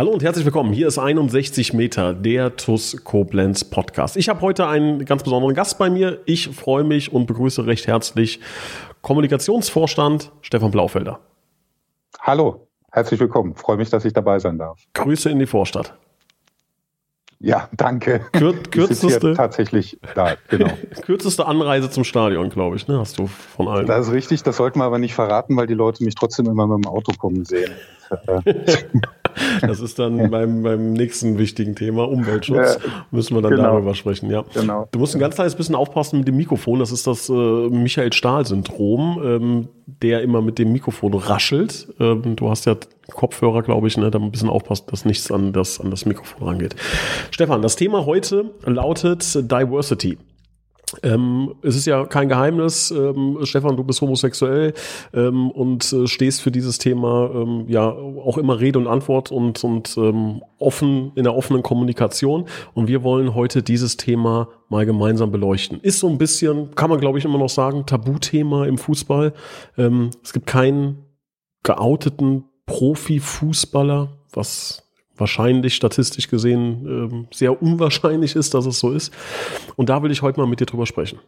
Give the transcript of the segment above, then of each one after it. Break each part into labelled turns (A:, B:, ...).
A: Hallo und herzlich willkommen. Hier ist 61 Meter, der TUS Koblenz Podcast. Ich habe heute einen ganz besonderen Gast bei mir. Ich freue mich und begrüße recht herzlich Kommunikationsvorstand Stefan Blaufelder.
B: Hallo, herzlich willkommen. Freue mich, dass ich dabei sein darf.
A: Grüße in die Vorstadt.
B: Ja, danke.
A: Kür kürzeste,
B: tatsächlich da, genau.
A: kürzeste Anreise zum Stadion, glaube ich, ne? Hast du von allen.
B: Das ist richtig, das sollten wir aber nicht verraten, weil die Leute mich trotzdem immer mit dem Auto kommen sehen.
A: Das ist dann beim, beim nächsten wichtigen Thema, Umweltschutz. Ja, Müssen wir dann genau. darüber sprechen, ja. Genau. Du musst ein ganz kleines bisschen aufpassen mit dem Mikrofon. Das ist das äh, Michael Stahl-Syndrom, ähm, der immer mit dem Mikrofon raschelt. Ähm, du hast ja Kopfhörer, glaube ich, ne, da ein bisschen aufpassen, dass nichts an das, an das Mikrofon rangeht. Stefan, das Thema heute lautet Diversity. Ähm, es ist ja kein Geheimnis, ähm, Stefan, du bist homosexuell ähm, und äh, stehst für dieses Thema ähm, ja auch immer Rede und Antwort und, und ähm, offen in der offenen Kommunikation. Und wir wollen heute dieses Thema mal gemeinsam beleuchten. Ist so ein bisschen, kann man glaube ich immer noch sagen, Tabuthema im Fußball. Ähm, es gibt keinen geouteten Profifußballer, was wahrscheinlich statistisch gesehen äh, sehr unwahrscheinlich ist, dass es so ist. Und da will ich heute mal mit dir drüber sprechen.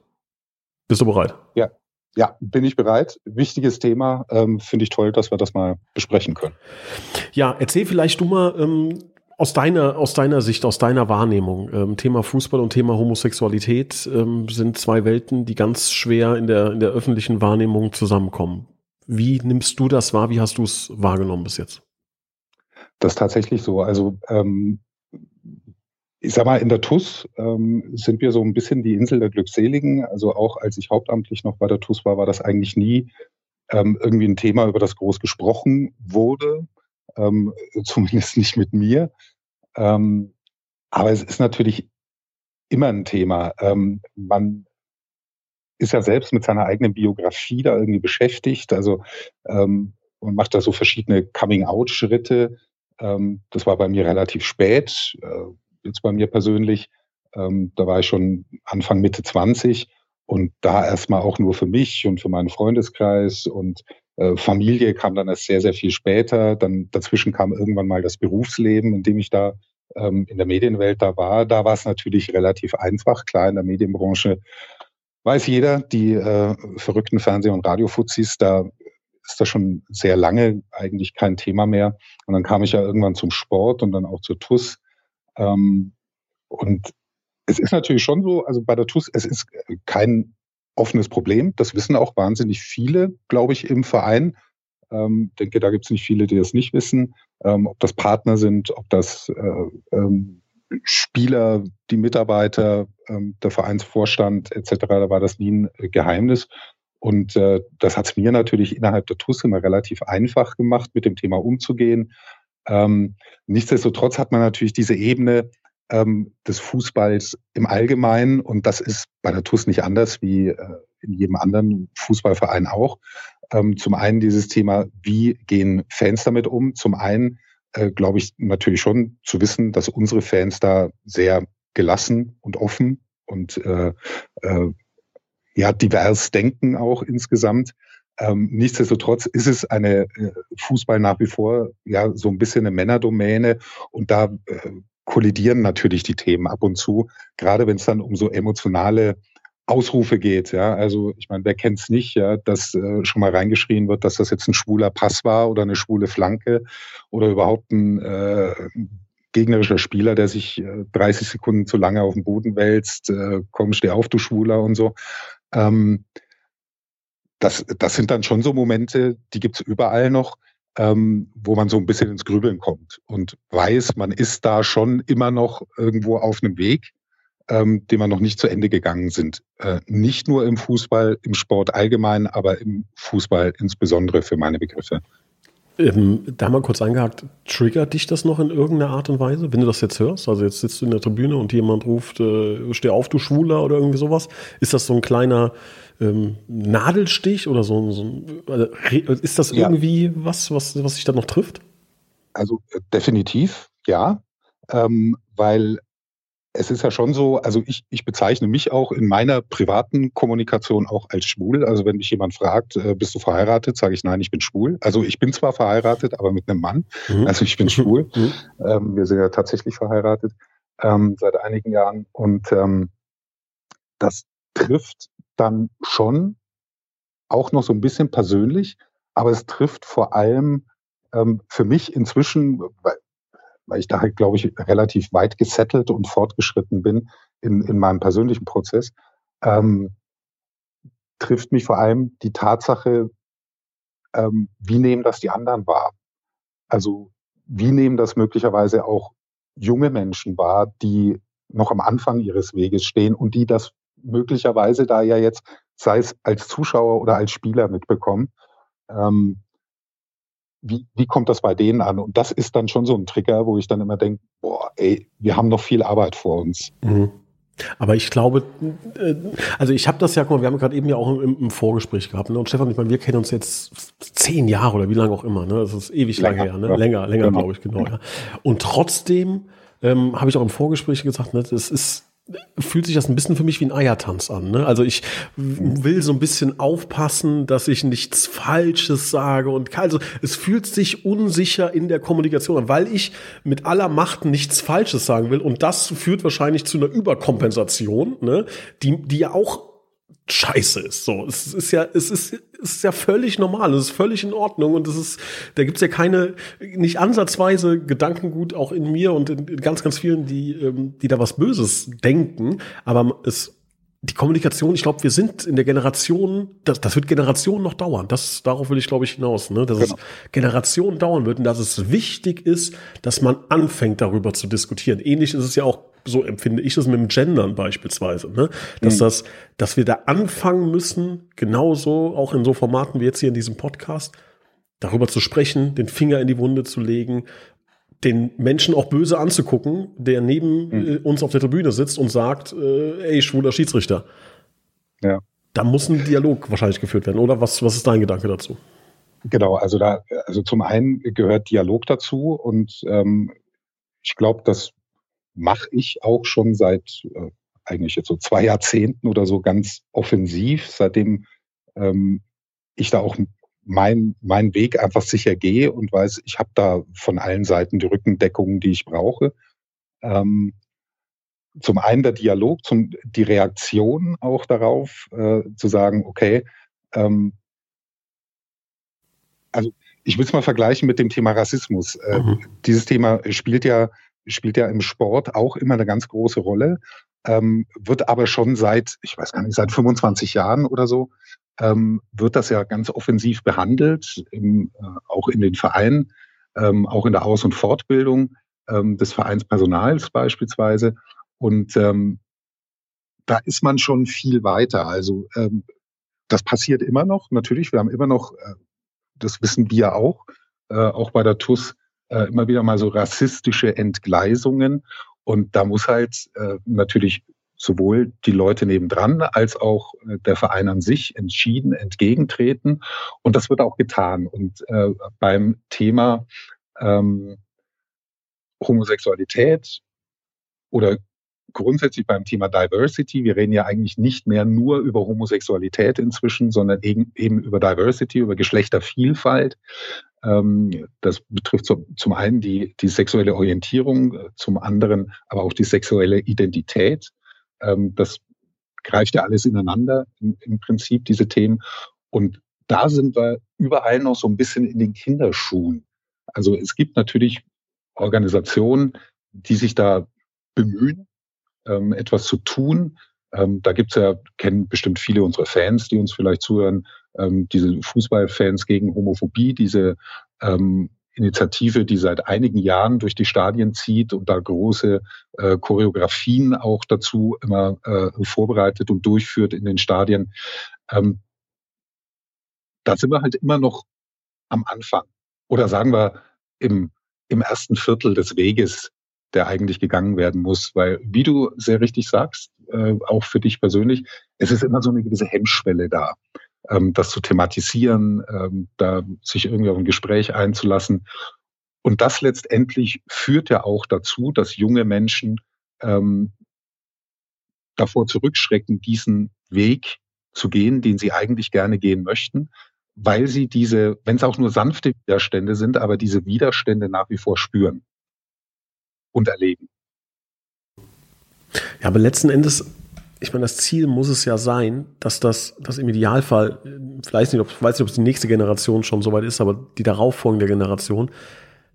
A: Bist du bereit?
B: Ja, ja, bin ich bereit. Wichtiges Thema. Ähm, Finde ich toll, dass wir das mal besprechen können.
A: Ja, erzähl vielleicht du mal ähm, aus deiner, aus deiner Sicht, aus deiner Wahrnehmung. Ähm, Thema Fußball und Thema Homosexualität ähm, sind zwei Welten, die ganz schwer in der, in der öffentlichen Wahrnehmung zusammenkommen. Wie nimmst du das wahr? Wie hast du es wahrgenommen bis jetzt?
B: Das ist tatsächlich so. Also ähm, ich sag mal, in der TUS ähm, sind wir so ein bisschen die Insel der Glückseligen. Also auch als ich hauptamtlich noch bei der TUS war, war das eigentlich nie ähm, irgendwie ein Thema, über das groß gesprochen wurde. Ähm, zumindest nicht mit mir. Ähm, aber es ist natürlich immer ein Thema. Ähm, man ist ja selbst mit seiner eigenen Biografie da irgendwie beschäftigt. Also ähm, man macht da so verschiedene Coming-out-Schritte. Ähm, das war bei mir relativ spät, äh, jetzt bei mir persönlich. Ähm, da war ich schon Anfang, Mitte 20 und da erstmal auch nur für mich und für meinen Freundeskreis und äh, Familie kam dann erst sehr, sehr viel später. Dann dazwischen kam irgendwann mal das Berufsleben, in dem ich da ähm, in der Medienwelt da war. Da war es natürlich relativ einfach. Klar, in der Medienbranche weiß jeder, die äh, verrückten Fernseh- und Radiofuzis, da ist das schon sehr lange eigentlich kein Thema mehr. Und dann kam ich ja irgendwann zum Sport und dann auch zur TUS. Ähm, und es ist natürlich schon so, also bei der TUS, es ist kein offenes Problem. Das wissen auch wahnsinnig viele, glaube ich, im Verein. Ähm, denke, da gibt es nicht viele, die das nicht wissen. Ähm, ob das Partner sind, ob das äh, ähm, Spieler, die Mitarbeiter, ähm, der Vereinsvorstand etc., da war das nie ein Geheimnis. Und äh, das hat es mir natürlich innerhalb der TUS immer relativ einfach gemacht, mit dem Thema umzugehen. Ähm, nichtsdestotrotz hat man natürlich diese Ebene ähm, des Fußballs im Allgemeinen und das ist bei der TUS nicht anders wie äh, in jedem anderen Fußballverein auch. Ähm, zum einen dieses Thema, wie gehen Fans damit um? Zum einen äh, glaube ich natürlich schon zu wissen, dass unsere Fans da sehr gelassen und offen und äh, äh, ja, divers denken auch insgesamt. Ähm, nichtsdestotrotz ist es eine äh, Fußball nach wie vor ja so ein bisschen eine Männerdomäne und da äh, kollidieren natürlich die Themen ab und zu, gerade wenn es dann um so emotionale Ausrufe geht. Ja, also ich meine, wer kennt's nicht, ja, dass äh, schon mal reingeschrien wird, dass das jetzt ein schwuler Pass war oder eine schwule Flanke oder überhaupt ein äh, gegnerischer Spieler, der sich äh, 30 Sekunden zu lange auf dem Boden wälzt, äh, komm, steh auf, du Schwuler und so. Ähm, das, das sind dann schon so Momente, die gibt's überall noch, ähm, wo man so ein bisschen ins Grübeln kommt und weiß, man ist da schon immer noch irgendwo auf einem Weg, ähm, den wir noch nicht zu Ende gegangen sind. Äh, nicht nur im Fußball, im Sport allgemein, aber im Fußball insbesondere für meine Begriffe.
A: Ähm, da mal kurz eingehakt, triggert dich das noch in irgendeiner Art und Weise, wenn du das jetzt hörst? Also jetzt sitzt du in der Tribüne und jemand ruft, äh, steh auf, du Schwuler oder irgendwie sowas. Ist das so ein kleiner ähm, Nadelstich oder so, so also, ist das ja. irgendwie was, was, was sich da noch trifft?
B: Also äh, definitiv, ja. Ähm, weil es ist ja schon so, also ich, ich bezeichne mich auch in meiner privaten Kommunikation auch als schwul. Also wenn mich jemand fragt, äh, bist du verheiratet, sage ich nein, ich bin schwul. Also ich bin zwar verheiratet, aber mit einem Mann. Mhm. Also ich bin schwul. Mhm. Ähm, wir sind ja tatsächlich verheiratet ähm, seit einigen Jahren. Und ähm, das trifft dann schon auch noch so ein bisschen persönlich, aber es trifft vor allem ähm, für mich inzwischen, weil, ich da halt, glaube ich, relativ weit gesettelt und fortgeschritten bin in, in meinem persönlichen Prozess, ähm, trifft mich vor allem die Tatsache, ähm, wie nehmen das die anderen wahr? Also wie nehmen das möglicherweise auch junge Menschen wahr, die noch am Anfang ihres Weges stehen und die das möglicherweise da ja jetzt, sei es als Zuschauer oder als Spieler mitbekommen. Ähm, wie, wie kommt das bei denen an? Und das ist dann schon so ein Trigger, wo ich dann immer denke, boah, ey, wir haben noch viel Arbeit vor uns. Mhm.
A: Aber ich glaube, äh, also ich habe das ja, guck mal, wir haben gerade eben ja auch im, im Vorgespräch gehabt, ne? Und Stefan, ich meine, wir kennen uns jetzt zehn Jahre oder wie lange auch immer, ne? Das ist ewig länger, lange her, ne? Ja. Länger, länger, genau. glaube ich, genau, ja. Und trotzdem ähm, habe ich auch im Vorgespräch gesagt, ne, das ist fühlt sich das ein bisschen für mich wie ein Eiertanz an. Ne? Also ich will so ein bisschen aufpassen, dass ich nichts Falsches sage und also es fühlt sich unsicher in der Kommunikation an, weil ich mit aller Macht nichts Falsches sagen will und das führt wahrscheinlich zu einer Überkompensation, ne? die die ja auch scheiße ist. So, es ist ja, es ist, ist ja völlig normal, es ist völlig in Ordnung und es ist, da gibt's ja keine, nicht ansatzweise Gedankengut auch in mir und in, in ganz, ganz vielen, die, ähm, die da was Böses denken, aber es die Kommunikation, ich glaube, wir sind in der Generation, das, das wird Generationen noch dauern. Das, darauf will ich, glaube ich, hinaus, ne? dass genau. es Generationen dauern wird und dass es wichtig ist, dass man anfängt, darüber zu diskutieren. Ähnlich ist es ja auch so empfinde ich es mit dem Gendern beispielsweise, ne? dass mhm. das, dass wir da anfangen müssen, genauso auch in so Formaten wie jetzt hier in diesem Podcast, darüber zu sprechen, den Finger in die Wunde zu legen, den Menschen auch böse anzugucken, der neben mhm. Uns auf der Tribüne sitzt und sagt, äh, ey, schwuler Schiedsrichter. Ja. Da muss ein Dialog wahrscheinlich geführt werden, oder? Was, was ist dein Gedanke dazu?
B: Genau, also da, also zum einen gehört Dialog dazu und ähm, ich glaube, dass mache ich auch schon seit äh, eigentlich jetzt so zwei Jahrzehnten oder so ganz offensiv, seitdem ähm, ich da auch mein, mein Weg einfach sicher gehe und weiß, ich habe da von allen Seiten die Rückendeckung, die ich brauche. Ähm, zum einen der Dialog, zum, die Reaktion auch darauf, äh, zu sagen, okay, ähm, also ich will es mal vergleichen mit dem Thema Rassismus. Äh, mhm. Dieses Thema spielt ja spielt ja im Sport auch immer eine ganz große Rolle, ähm, wird aber schon seit, ich weiß gar nicht, seit 25 Jahren oder so, wird das ja ganz offensiv behandelt, im, äh, auch in den Vereinen, ähm, auch in der Aus- und Fortbildung ähm, des Vereinspersonals beispielsweise. Und ähm, da ist man schon viel weiter. Also ähm, das passiert immer noch, natürlich. Wir haben immer noch, äh, das wissen wir auch, äh, auch bei der TUS, immer wieder mal so rassistische Entgleisungen. Und da muss halt natürlich sowohl die Leute nebendran als auch äh, der Verein an sich entschieden entgegentreten. Und das wird auch getan. Und äh, beim Thema ähm, Homosexualität oder grundsätzlich beim Thema Diversity, wir reden ja eigentlich nicht mehr nur über Homosexualität inzwischen, sondern eben, über Diversity, über Geschlechtervielfalt. Ähm, das betrifft zum einen die, die sexuelle Orientierung, äh, zum anderen aber auch die sexuelle Identität. Ähm, das greift ja alles ineinander im, im Prinzip, diese Themen. Und da sind wir überall noch so ein bisschen in den Kinderschuhen. Also es gibt natürlich Organisationen, die sich da bemühen, ähm, etwas zu tun. Ähm, da gibt's ja, kennen bestimmt viele unserer Fans, die uns vielleicht zuhören, ähm, diese Fußballfans gegen Homophobie, diese ähm, Initiative, die seit einigen Jahren durch die Stadien zieht und da große äh, Choreografien auch dazu immer äh, vorbereitet und durchführt in den Stadien. Ähm, da sind wir halt immer noch am Anfang. oder sagen wir im, im ersten Viertel des Weges, der eigentlich gegangen werden muss. Weil, wie du sehr richtig sagst, äh, auch für dich persönlich, es ist immer so eine gewisse Hemmschwelle da, ähm, das zu thematisieren, ähm, da sich irgendwie auf ein Gespräch einzulassen. Und das letztendlich führt ja auch dazu, dass junge Menschen ähm, davor zurückschrecken, diesen Weg zu gehen, den sie eigentlich gerne gehen möchten, weil sie diese, wenn es auch nur sanfte Widerstände sind, aber diese Widerstände nach wie vor spüren und erleben.
A: Ja, aber letzten Endes, ich meine, das Ziel muss es ja sein, dass das, das im Idealfall, vielleicht nicht, ob, weiß nicht, ob es die nächste Generation schon soweit ist, aber die darauffolgende Generation,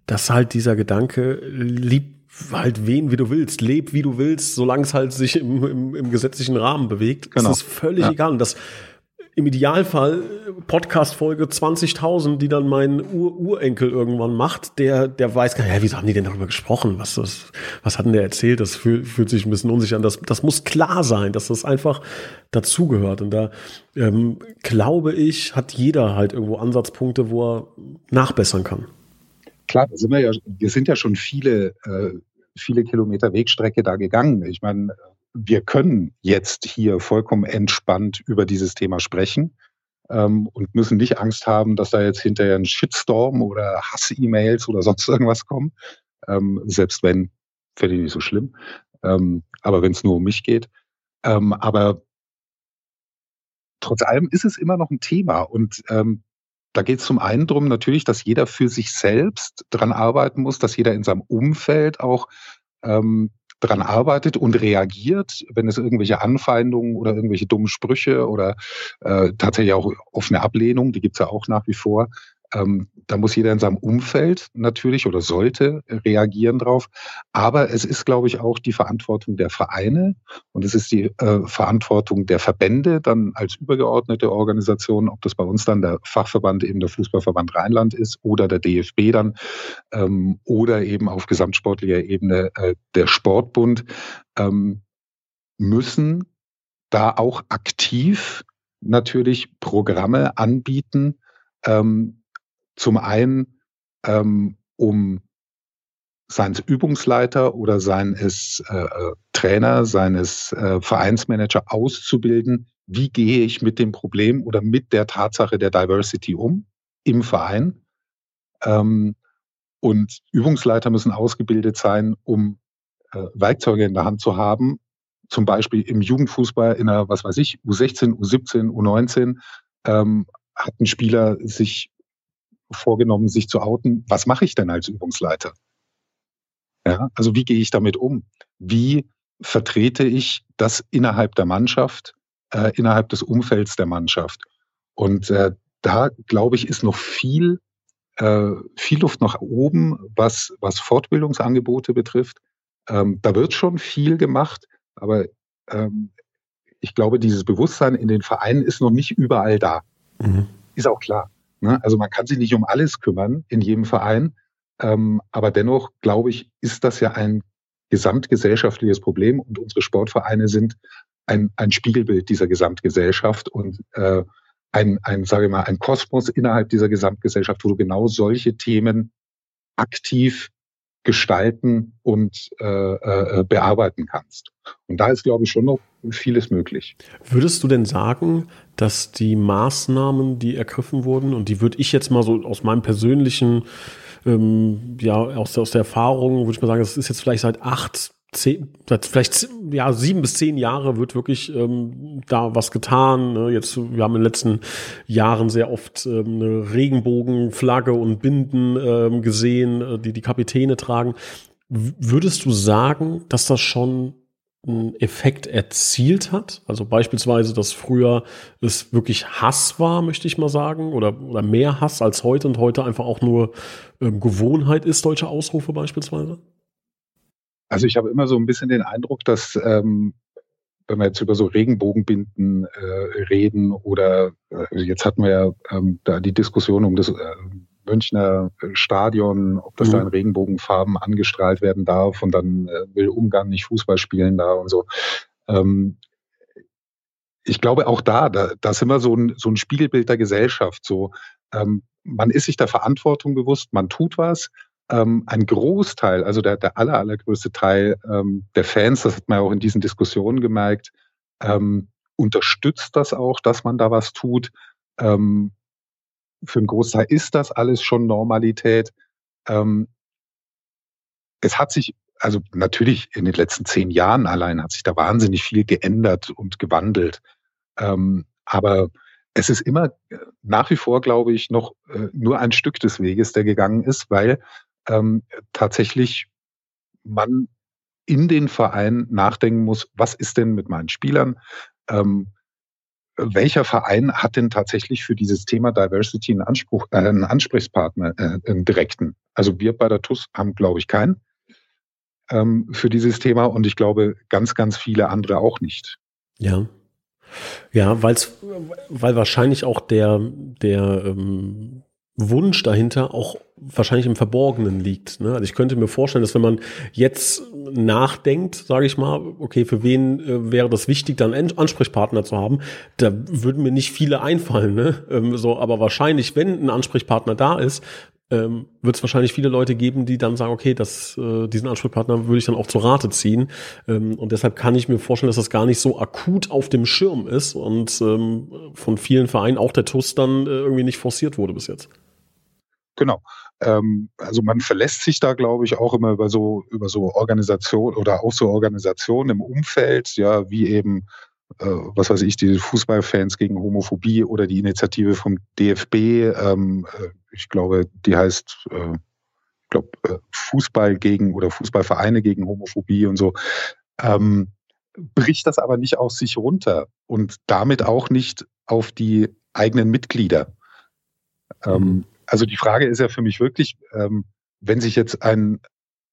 A: dass halt dieser Gedanke, lieb halt wen, wie du willst, leb, wie du willst, solange es halt sich im, im, im gesetzlichen Rahmen bewegt, genau. ist es völlig ja. egal. Und das im Idealfall Podcast-Folge 20.000, die dann mein Ur Urenkel irgendwann macht, der, der weiß gar nicht, ja, wieso haben die denn darüber gesprochen? Was, das, was hat denn der erzählt? Das fühl, fühlt sich ein bisschen unsicher an. Das, das muss klar sein, dass das einfach dazugehört. Und da ähm, glaube ich, hat jeder halt irgendwo Ansatzpunkte, wo er nachbessern kann.
B: Klar, sind wir ja, wir sind ja schon viele, äh, viele Kilometer Wegstrecke da gegangen. Ich meine, wir können jetzt hier vollkommen entspannt über dieses Thema sprechen ähm, und müssen nicht Angst haben, dass da jetzt hinterher ein Shitstorm oder Hass-E-Mails oder sonst irgendwas kommen. Ähm, selbst wenn, finde ich nicht so schlimm. Ähm, aber wenn es nur um mich geht. Ähm, aber trotz allem ist es immer noch ein Thema und ähm, da geht es zum einen darum natürlich, dass jeder für sich selbst dran arbeiten muss, dass jeder in seinem Umfeld auch ähm, dran arbeitet und reagiert, wenn es irgendwelche Anfeindungen oder irgendwelche dummen Sprüche oder äh, tatsächlich auch offene Ablehnung, die gibt's ja auch nach wie vor, ähm, da muss jeder in seinem Umfeld natürlich oder sollte reagieren drauf. Aber es ist, glaube ich, auch die Verantwortung der Vereine und es ist die äh, Verantwortung der Verbände dann als übergeordnete Organisation, ob das bei uns dann der Fachverband eben der Fußballverband Rheinland ist oder der DFB dann ähm, oder eben auf gesamtsportlicher Ebene äh, der Sportbund, ähm, müssen da auch aktiv natürlich Programme anbieten, ähm, zum einen, ähm, um seien es Übungsleiter oder seien es äh, äh, Trainer, seien es äh, Vereinsmanager auszubilden, wie gehe ich mit dem Problem oder mit der Tatsache der Diversity um im Verein. Ähm, und Übungsleiter müssen ausgebildet sein, um äh, Werkzeuge in der Hand zu haben, zum Beispiel im Jugendfußball in einer, was weiß ich, U16, U17, U19, ähm, hat ein Spieler sich vorgenommen, sich zu outen. Was mache ich denn als Übungsleiter? Ja, also wie gehe ich damit um? Wie vertrete ich das innerhalb der Mannschaft, äh, innerhalb des Umfelds der Mannschaft? Und äh, da glaube ich, ist noch viel, äh, viel Luft nach oben, was, was Fortbildungsangebote betrifft. Ähm, da wird schon viel gemacht, aber ähm, ich glaube, dieses Bewusstsein in den Vereinen ist noch nicht überall da. Mhm. Ist auch klar. Ne? Also man kann sich nicht um alles kümmern in jedem Verein. Ähm, aber dennoch, glaube ich, ist das ja ein gesamtgesellschaftliches Problem und unsere Sportvereine sind ein, ein Spiegelbild dieser Gesamtgesellschaft und äh, ein, ein, sage ich mal, ein Kosmos innerhalb dieser Gesamtgesellschaft, wo du genau solche Themen aktiv gestalten und äh, äh, bearbeiten kannst. Und da ist, glaube ich, schon noch vieles möglich.
A: Würdest du denn sagen, dass die Maßnahmen, die ergriffen wurden, und die würde ich jetzt mal so aus meinem persönlichen, ähm, ja, aus, aus der Erfahrung, würde ich mal sagen, das ist jetzt vielleicht seit acht zehn, vielleicht ja sieben bis zehn Jahre wird wirklich ähm, da was getan. Ne? Jetzt wir haben in den letzten Jahren sehr oft ähm, eine Regenbogenflagge und Binden ähm, gesehen, äh, die die Kapitäne tragen. Würdest du sagen, dass das schon einen Effekt erzielt hat? Also beispielsweise, dass früher es wirklich Hass war, möchte ich mal sagen, oder, oder mehr Hass als heute und heute einfach auch nur ähm, Gewohnheit ist, deutsche Ausrufe beispielsweise?
B: Also ich habe immer so ein bisschen den Eindruck, dass ähm, wenn wir jetzt über so Regenbogenbinden äh, reden oder äh, jetzt hatten wir ja ähm, da die Diskussion um das äh, Münchner Stadion, ob das mhm. da in Regenbogenfarben angestrahlt werden darf und dann äh, will Ungarn nicht Fußball spielen da und so. Ähm, ich glaube auch da, da, da sind wir so ein, so ein Spiegelbild der Gesellschaft. So, ähm, man ist sich der Verantwortung bewusst, man tut was. Ähm, ein Großteil, also der, der aller, allergrößte Teil ähm, der Fans, das hat man auch in diesen Diskussionen gemerkt, ähm, unterstützt das auch, dass man da was tut. Ähm, für einen Großteil ist das alles schon Normalität. Ähm, es hat sich, also natürlich in den letzten zehn Jahren allein hat sich da wahnsinnig viel geändert und gewandelt. Ähm, aber es ist immer äh, nach wie vor, glaube ich, noch äh, nur ein Stück des Weges, der gegangen ist, weil ähm, tatsächlich man in den Verein nachdenken muss, was ist denn mit meinen Spielern? Ähm, welcher Verein hat denn tatsächlich für dieses Thema Diversity einen, Anspruch, äh, einen Ansprechpartner, äh, einen direkten? Also wir bei der TUS haben, glaube ich, keinen ähm, für dieses Thema und ich glaube ganz, ganz viele andere auch nicht.
A: Ja. Ja, weil's, weil wahrscheinlich auch der, der ähm, Wunsch dahinter auch wahrscheinlich im Verborgenen liegt. Ne? Also ich könnte mir vorstellen, dass wenn man jetzt nachdenkt, sage ich mal, okay, für wen äh, wäre das wichtig, dann einen Ansprechpartner zu haben, da würden mir nicht viele einfallen. Ne? Ähm, so, aber wahrscheinlich, wenn ein Ansprechpartner da ist, ähm, wird es wahrscheinlich viele Leute geben, die dann sagen, okay, das, äh, diesen Ansprechpartner würde ich dann auch zu Rate ziehen. Ähm, und deshalb kann ich mir vorstellen, dass das gar nicht so akut auf dem Schirm ist und ähm, von vielen Vereinen, auch der TUS, dann äh, irgendwie nicht forciert wurde bis jetzt.
B: Genau. Ähm, also man verlässt sich da, glaube ich, auch immer über so, über so Organisation oder auch so Organisationen im Umfeld, ja, wie eben, äh, was weiß ich, die Fußballfans gegen Homophobie oder die Initiative vom DFB, ähm, äh, ich glaube, die heißt, äh, ich glaube, äh, Fußball gegen oder Fußballvereine gegen Homophobie und so. Ähm, bricht das aber nicht aus sich runter und damit auch nicht auf die eigenen Mitglieder. Ähm, mhm. Also die Frage ist ja für mich wirklich, ähm, wenn sich jetzt ein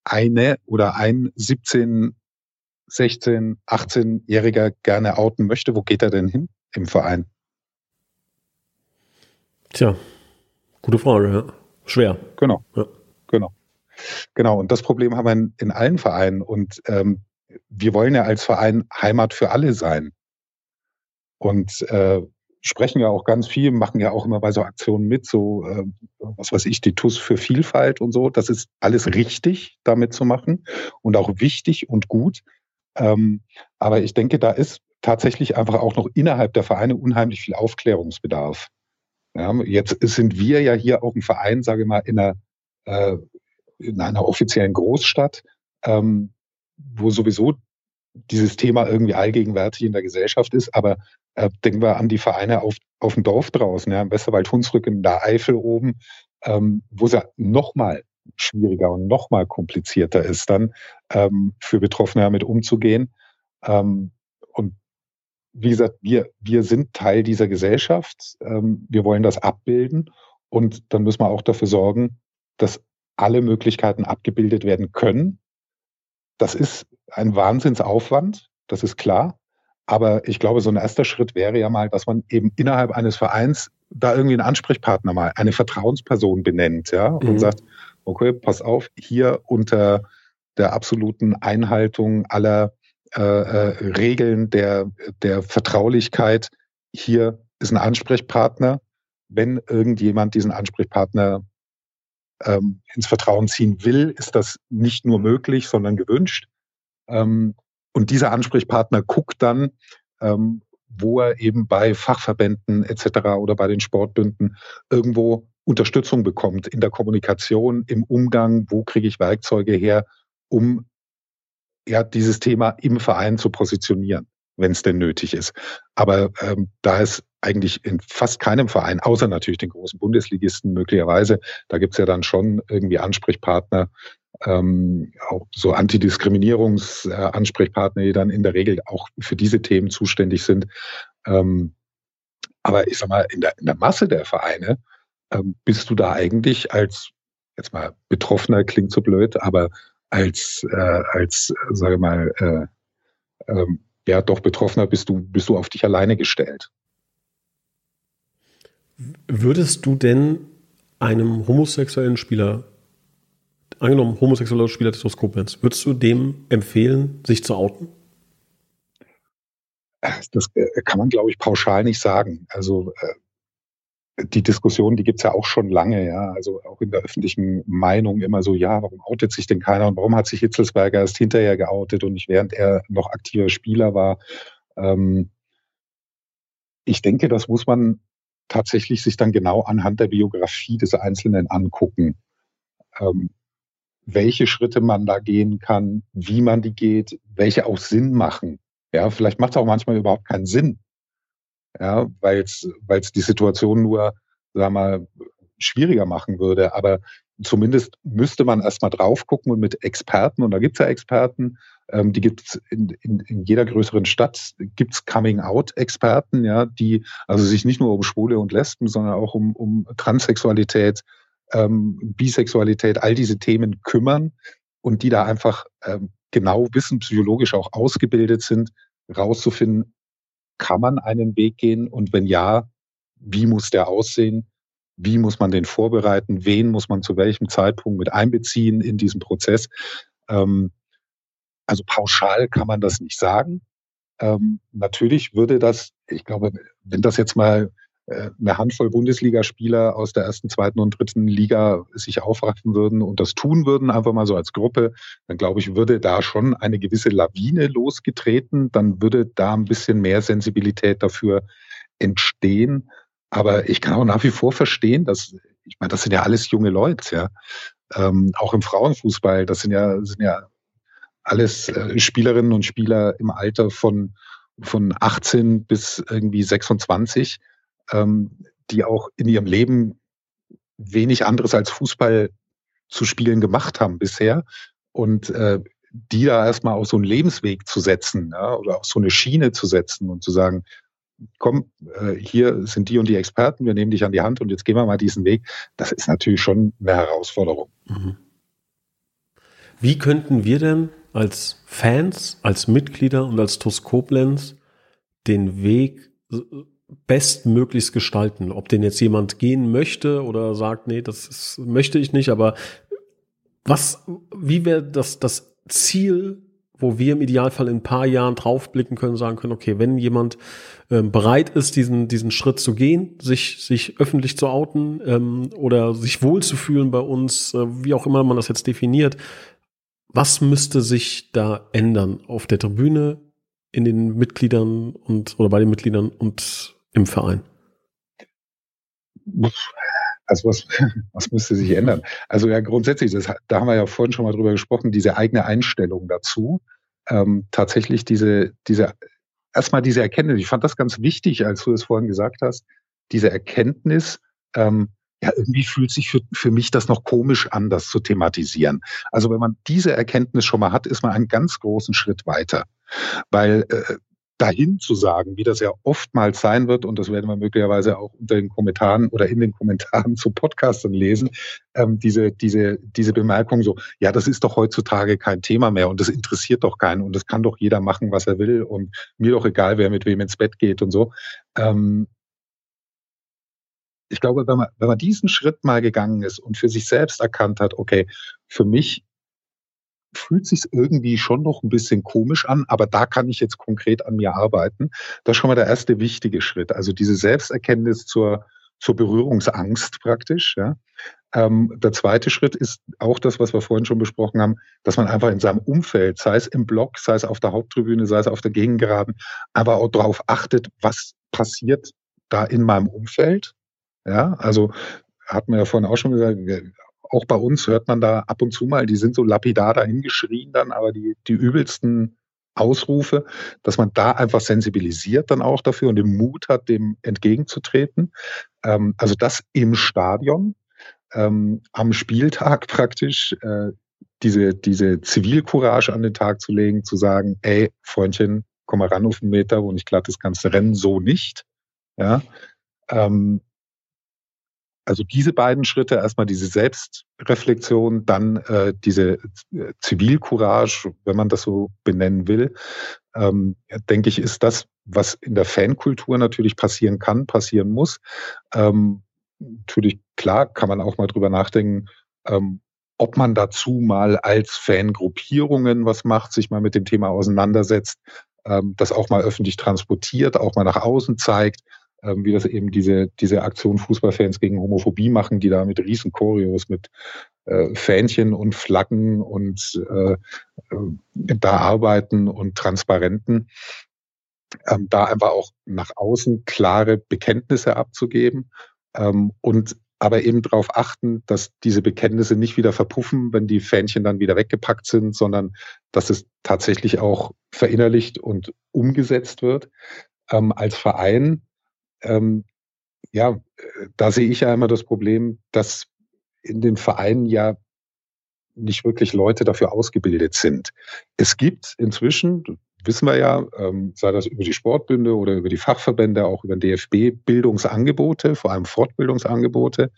B: eine oder ein 17, 16, 18-Jähriger gerne outen möchte, wo geht er denn hin im Verein?
A: Tja, gute Frage, ja. Schwer.
B: Genau. Ja. Genau. Genau. Und das Problem haben wir in, in allen Vereinen. Und ähm, wir wollen ja als Verein Heimat für alle sein. Und äh, sprechen ja auch ganz viel, machen ja auch immer bei so Aktionen mit, so äh, was weiß ich, die TUS für Vielfalt und so. Das ist alles richtig, damit zu machen und auch wichtig und gut. Ähm, aber ich denke, da ist tatsächlich einfach auch noch innerhalb der Vereine unheimlich viel Aufklärungsbedarf. Ja, jetzt sind wir ja hier auch ein Verein, sage ich mal, in einer, äh, in einer offiziellen Großstadt, ähm, wo sowieso dieses Thema irgendwie allgegenwärtig in der Gesellschaft ist. Aber äh, denken wir an die Vereine auf, auf dem Dorf draußen, ja, im Westerwald, Hunsrück, in der Eifel oben, ähm, wo es ja noch mal schwieriger und noch mal komplizierter ist, dann ähm, für Betroffene damit umzugehen. Ähm, und wie gesagt, wir, wir sind Teil dieser Gesellschaft. Ähm, wir wollen das abbilden. Und dann müssen wir auch dafür sorgen, dass alle Möglichkeiten abgebildet werden können. Das ist ein Wahnsinnsaufwand, das ist klar. Aber ich glaube, so ein erster Schritt wäre ja mal, dass man eben innerhalb eines Vereins da irgendwie einen Ansprechpartner mal, eine Vertrauensperson benennt, ja, und mhm. sagt, okay, pass auf, hier unter der absoluten Einhaltung aller äh, äh, Regeln der, der Vertraulichkeit, hier ist ein Ansprechpartner. Wenn irgendjemand diesen Ansprechpartner ähm, ins Vertrauen ziehen will, ist das nicht nur möglich, sondern gewünscht. Ähm, und dieser Ansprechpartner guckt dann, ähm, wo er eben bei Fachverbänden etc. oder bei den Sportbünden irgendwo Unterstützung bekommt in der Kommunikation, im Umgang, wo kriege ich Werkzeuge her, um ja dieses Thema im Verein zu positionieren, wenn es denn nötig ist. Aber ähm, da ist eigentlich in fast keinem Verein, außer natürlich den großen Bundesligisten möglicherweise, da gibt's ja dann schon irgendwie Ansprechpartner, ähm, auch so Antidiskriminierungsansprechpartner, die dann in der Regel auch für diese Themen zuständig sind. Ähm, aber ich sag mal, in der, in der Masse der Vereine ähm, bist du da eigentlich als, jetzt mal Betroffener klingt so blöd, aber als, äh, als sage mal, äh, äh, ja, doch Betroffener bist du, bist du auf dich alleine gestellt.
A: Würdest du denn einem homosexuellen Spieler angenommen, homosexueller Spieler des Koblenz, würdest du dem empfehlen, sich zu outen?
B: Das äh, kann man, glaube ich, pauschal nicht sagen. Also äh, die Diskussion, die gibt's ja auch schon lange, ja. Also auch in der öffentlichen Meinung immer so, ja, warum outet sich denn keiner und warum hat sich Hitzelsberger erst hinterher geoutet und nicht während er noch aktiver Spieler war. Ähm, ich denke, das muss man tatsächlich sich dann genau anhand der Biografie des Einzelnen angucken. Ähm, welche Schritte man da gehen kann, wie man die geht, welche auch Sinn machen. Ja, vielleicht macht es auch manchmal überhaupt keinen Sinn. Ja, weil es es die Situation nur, sagen wir mal, schwieriger machen würde. Aber zumindest müsste man erstmal drauf gucken und mit Experten, und da gibt's ja Experten, ähm, die gibt's in, in, in jeder größeren Stadt, gibt's Coming-out-Experten, ja, die also sich nicht nur um Schwule und Lesben, sondern auch um, um Transsexualität, ähm, Bisexualität, all diese Themen kümmern und die da einfach ähm, genau wissen, psychologisch auch ausgebildet sind, rauszufinden, kann man einen Weg gehen und wenn ja, wie muss der aussehen? Wie muss man den vorbereiten? Wen muss man zu welchem Zeitpunkt mit einbeziehen in diesen Prozess? Ähm, also pauschal kann man das nicht sagen. Ähm, natürlich würde das, ich glaube, wenn das jetzt mal eine Handvoll Bundesligaspieler aus der ersten, zweiten und dritten Liga sich aufraffen würden und das tun würden, einfach mal so als Gruppe, dann glaube ich, würde da schon eine gewisse Lawine losgetreten. Dann würde da ein bisschen mehr Sensibilität dafür entstehen. Aber ich kann auch nach wie vor verstehen, dass, ich meine, das sind ja alles junge Leute, ja. Ähm, auch im Frauenfußball, das sind ja, sind ja alles äh, Spielerinnen und Spieler im Alter von, von 18 bis irgendwie 26 ähm, die auch in ihrem Leben wenig anderes als Fußball zu spielen gemacht haben bisher. Und äh, die da erstmal auf so einen Lebensweg zu setzen ja, oder auf so eine Schiene zu setzen und zu sagen, komm, äh, hier sind die und die Experten, wir nehmen dich an die Hand und jetzt gehen wir mal diesen Weg. Das ist natürlich schon eine Herausforderung. Mhm.
A: Wie könnten wir denn als Fans, als Mitglieder und als TUS Koblenz den Weg bestmöglichst gestalten. Ob den jetzt jemand gehen möchte oder sagt, nee, das ist, möchte ich nicht, aber was, wie wäre das, das Ziel, wo wir im Idealfall in ein paar Jahren draufblicken können, sagen können, okay, wenn jemand ähm, bereit ist, diesen, diesen Schritt zu gehen, sich, sich öffentlich zu outen ähm, oder sich wohlzufühlen bei uns, äh, wie auch immer man das jetzt definiert, was müsste sich da ändern auf der Tribüne, in den Mitgliedern und oder bei den Mitgliedern und im Verein?
B: Also was, was müsste sich ändern? Also ja, grundsätzlich, das, da haben wir ja vorhin schon mal drüber gesprochen, diese eigene Einstellung dazu. Ähm, tatsächlich diese, diese, erstmal diese Erkenntnis, ich fand das ganz wichtig, als du es vorhin gesagt hast, diese Erkenntnis, ähm, ja, irgendwie fühlt sich für, für mich das noch komisch an, das zu thematisieren. Also wenn man diese Erkenntnis schon mal hat, ist man einen ganz großen Schritt weiter. Weil äh, dahin zu sagen, wie das ja oftmals sein wird, und das werden wir möglicherweise auch unter den Kommentaren oder in den Kommentaren zu Podcastern lesen, ähm, diese, diese, diese Bemerkung so, ja, das ist doch heutzutage kein Thema mehr und das interessiert doch keinen und das kann doch jeder machen, was er will und mir doch egal, wer mit wem ins Bett geht und so. Ähm, ich glaube, wenn man, wenn man diesen Schritt mal gegangen ist und für sich selbst erkannt hat, okay, für mich fühlt sich irgendwie schon noch ein bisschen komisch an, aber da kann ich jetzt konkret an mir arbeiten. Das ist schon mal der erste wichtige Schritt. Also diese Selbsterkenntnis zur, zur Berührungsangst praktisch. Ja. Ähm, der zweite Schritt ist auch das, was wir vorhin schon besprochen haben, dass man einfach in seinem Umfeld, sei es im Blog, sei es auf der Haupttribüne, sei es auf der Gegengeraden, aber auch darauf achtet, was passiert da in meinem Umfeld. Ja, also hat man ja vorhin auch schon gesagt, auch bei uns hört man da ab und zu mal, die sind so lapidar dahingeschrien dann, aber die, die übelsten Ausrufe, dass man da einfach sensibilisiert dann auch dafür und den Mut hat, dem entgegenzutreten. Ähm, also das im Stadion, ähm, am Spieltag praktisch, äh, diese, diese Zivilcourage an den Tag zu legen, zu sagen, ey, Freundchen, komm mal ran auf den Meter, wo nicht glatt das ganze Rennen so nicht. Ja, ähm, also diese beiden Schritte, erstmal diese Selbstreflexion, dann äh, diese äh, Zivilcourage, wenn man das so benennen will, ähm, denke ich, ist das, was in der Fankultur natürlich passieren kann, passieren muss. Ähm, natürlich, klar, kann man auch mal drüber nachdenken, ähm, ob man dazu mal als Fangruppierungen was macht, sich mal mit dem Thema auseinandersetzt, ähm, das auch mal öffentlich transportiert, auch mal nach außen zeigt wie das eben diese, diese Aktion Fußballfans gegen Homophobie machen, die da mit riesen Choreos, mit äh, Fähnchen und Flaggen und äh, äh, da arbeiten und Transparenten, ähm, da einfach auch nach außen klare Bekenntnisse abzugeben ähm, und aber eben darauf achten, dass diese Bekenntnisse nicht wieder verpuffen, wenn die Fähnchen dann wieder weggepackt sind, sondern dass es tatsächlich auch verinnerlicht und umgesetzt wird. Ähm, als Verein, ähm, ja, da sehe ich ja immer das Problem, dass in den Vereinen ja nicht wirklich Leute dafür ausgebildet sind. Es gibt inzwischen, wissen wir ja, ähm, sei das über die Sportbünde oder über die Fachverbände, auch über den DFB, Bildungsangebote, vor allem Fortbildungsangebote.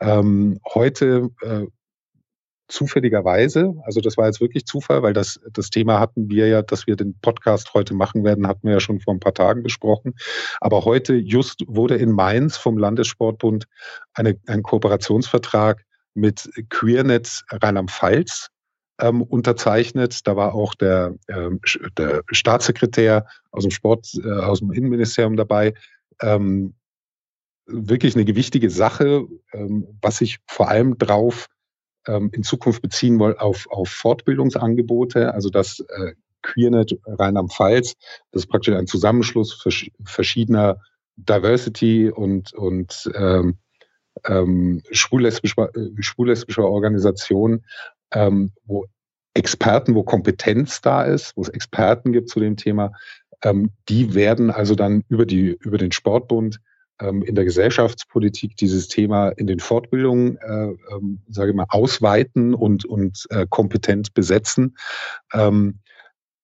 B: Ähm, heute äh, zufälligerweise, also das war jetzt wirklich Zufall, weil das, das Thema hatten wir ja, dass wir den Podcast heute machen werden, hatten wir ja schon vor ein paar Tagen besprochen. Aber heute just wurde in Mainz vom Landessportbund eine, ein Kooperationsvertrag mit QueerNet Rheinland-Pfalz ähm, unterzeichnet. Da war auch der, ähm, der Staatssekretär aus dem Sport, äh, aus dem Innenministerium dabei. Ähm, wirklich eine gewichtige Sache, ähm, was sich vor allem drauf ähm, in Zukunft beziehen wollen auf, auf Fortbildungsangebote, also das äh, QueerNet Rheinland-Pfalz, das ist praktisch ein Zusammenschluss verschiedener Diversity und, und ähm, ähm, schwul-lesbischer schwul Organisationen, ähm, wo Experten, wo Kompetenz da ist, wo es Experten gibt zu dem Thema, ähm, die werden also dann über, die, über den Sportbund in der Gesellschaftspolitik dieses Thema in den Fortbildungen, äh, ähm, sage ich mal, ausweiten und, und äh, kompetent besetzen. Ähm,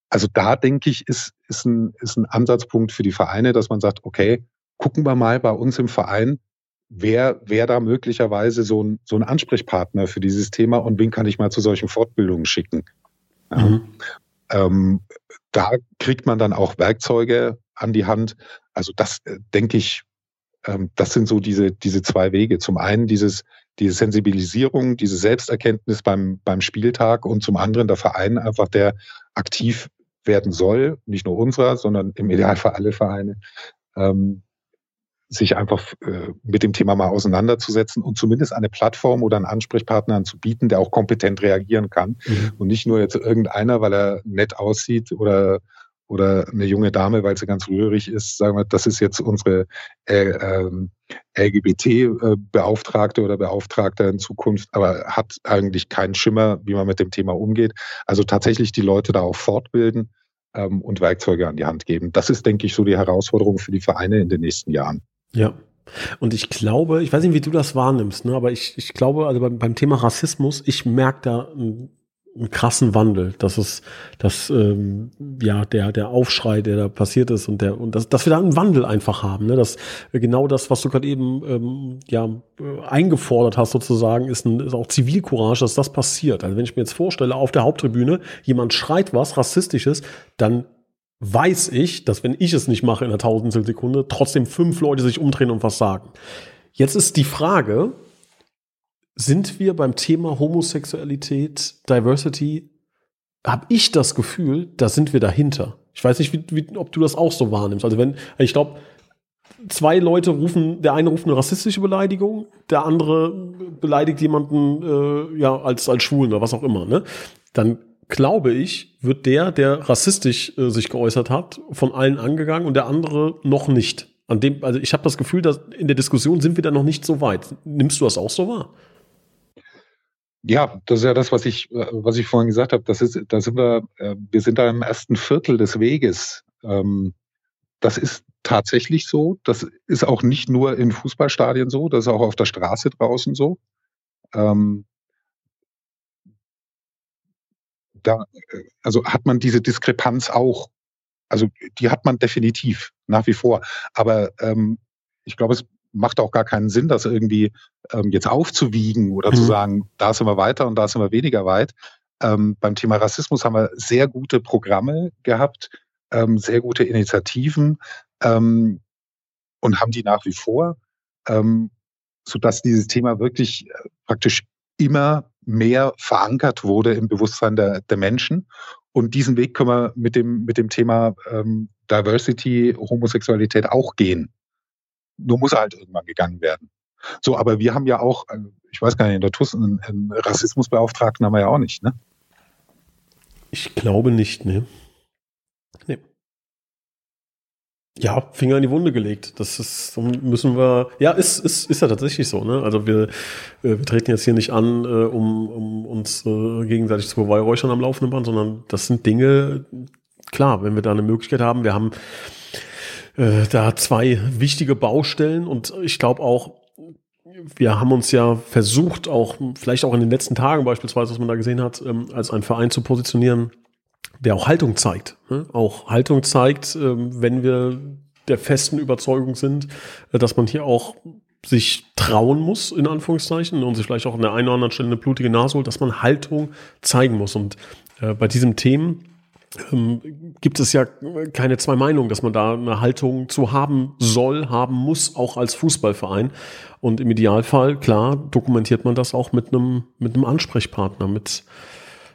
B: also da denke ich, ist, ist, ein, ist ein Ansatzpunkt für die Vereine, dass man sagt, okay, gucken wir mal bei uns im Verein, wer, wer da möglicherweise so ein, so ein Ansprechpartner für dieses Thema und wen kann ich mal zu solchen Fortbildungen schicken. Mhm. Ähm, da kriegt man dann auch Werkzeuge an die Hand. Also das äh, denke ich, ähm, das sind so diese, diese zwei Wege. Zum einen dieses, diese Sensibilisierung, diese Selbsterkenntnis beim, beim Spieltag und zum anderen der Verein einfach, der aktiv werden soll, nicht nur unserer, sondern im Idealfall alle Vereine, ähm, sich einfach äh, mit dem Thema mal auseinanderzusetzen und zumindest eine Plattform oder einen Ansprechpartner anzubieten, der auch kompetent reagieren kann mhm. und nicht nur jetzt irgendeiner, weil er nett aussieht oder oder eine junge Dame, weil sie ganz rührig ist, sagen wir, das ist jetzt unsere äh, ähm, LGBT-Beauftragte oder Beauftragter in Zukunft, aber hat eigentlich keinen Schimmer, wie man mit dem Thema umgeht. Also tatsächlich die Leute da auch fortbilden ähm, und Werkzeuge an die Hand geben. Das ist, denke ich, so die Herausforderung für die Vereine in den nächsten Jahren.
A: Ja. Und ich glaube, ich weiß nicht, wie du das wahrnimmst, ne, aber ich, ich glaube, also beim, beim Thema Rassismus, ich merke da einen, einen krassen Wandel. Das ist, das, ähm, ja, der, der Aufschrei, der da passiert ist und der, und das, dass wir da einen Wandel einfach haben, ne, dass genau das, was du gerade eben, ähm, ja, eingefordert hast sozusagen, ist, ein, ist auch Zivilcourage, dass das passiert. Also wenn ich mir jetzt vorstelle, auf der Haupttribüne, jemand schreit was Rassistisches, dann weiß ich, dass wenn ich es nicht mache in einer Tausendstel Sekunde, trotzdem fünf Leute sich umdrehen und was sagen. Jetzt ist die Frage, sind wir beim Thema Homosexualität, Diversity, habe ich das Gefühl, da sind wir dahinter. Ich weiß nicht, wie, wie, ob du das auch so wahrnimmst. Also wenn, ich glaube, zwei Leute rufen, der eine ruft eine rassistische Beleidigung, der andere beleidigt jemanden äh, ja als als Schwulen oder was auch immer. Ne? Dann glaube ich, wird der, der rassistisch äh, sich geäußert hat, von allen angegangen und der andere noch nicht. An dem, also ich habe das Gefühl, dass in der Diskussion sind wir da noch nicht so weit. Nimmst du das auch so wahr?
B: Ja, das ist ja das, was ich, was ich vorhin gesagt habe. Das ist, da sind wir, äh, wir sind da im ersten Viertel des Weges. Ähm, das ist tatsächlich so. Das ist auch nicht nur in Fußballstadien so, das ist auch auf der Straße draußen so. Ähm, da, äh, also hat man diese Diskrepanz auch. Also die hat man definitiv nach wie vor. Aber ähm, ich glaube, es macht auch gar keinen Sinn, das irgendwie ähm, jetzt aufzuwiegen oder mhm. zu sagen, da sind wir weiter und da sind wir weniger weit. Ähm, beim Thema Rassismus haben wir sehr gute Programme gehabt, ähm, sehr gute Initiativen ähm, und haben die nach wie vor, ähm, sodass dieses Thema wirklich äh, praktisch immer mehr verankert wurde im Bewusstsein der, der Menschen. Und diesen Weg können wir mit dem, mit dem Thema ähm, Diversity, Homosexualität auch gehen. Nur muss er halt irgendwann gegangen werden. So, aber wir haben ja auch, also ich weiß gar nicht, in der TUS einen, einen Rassismusbeauftragten haben wir ja auch nicht, ne?
A: Ich glaube nicht, ne. Nee. Ja, Finger in die Wunde gelegt. Das ist, müssen wir, ja, ist, ist, ist ja tatsächlich so, ne? Also wir, äh, wir treten jetzt hier nicht an, äh, um, um uns äh, gegenseitig zu beweihräuchern am laufenden Band, sondern das sind Dinge, klar, wenn wir da eine Möglichkeit haben, wir haben äh, da zwei wichtige Baustellen und ich glaube auch, wir haben uns ja versucht, auch vielleicht auch in den letzten Tagen beispielsweise, was man da gesehen hat, ähm, als ein Verein zu positionieren, der auch Haltung zeigt. Ne? Auch Haltung zeigt, ähm, wenn wir der festen Überzeugung sind, äh, dass man hier auch sich trauen muss, in Anführungszeichen, und sich vielleicht auch an der einen oder anderen Stelle eine blutige Nase holt, dass man Haltung zeigen muss. Und äh, bei diesem Themen ähm, gibt es ja keine zwei Meinungen, dass man da eine Haltung zu haben soll, haben muss, auch als Fußballverein. Und im Idealfall, klar, dokumentiert man das auch mit einem, mit einem Ansprechpartner, mit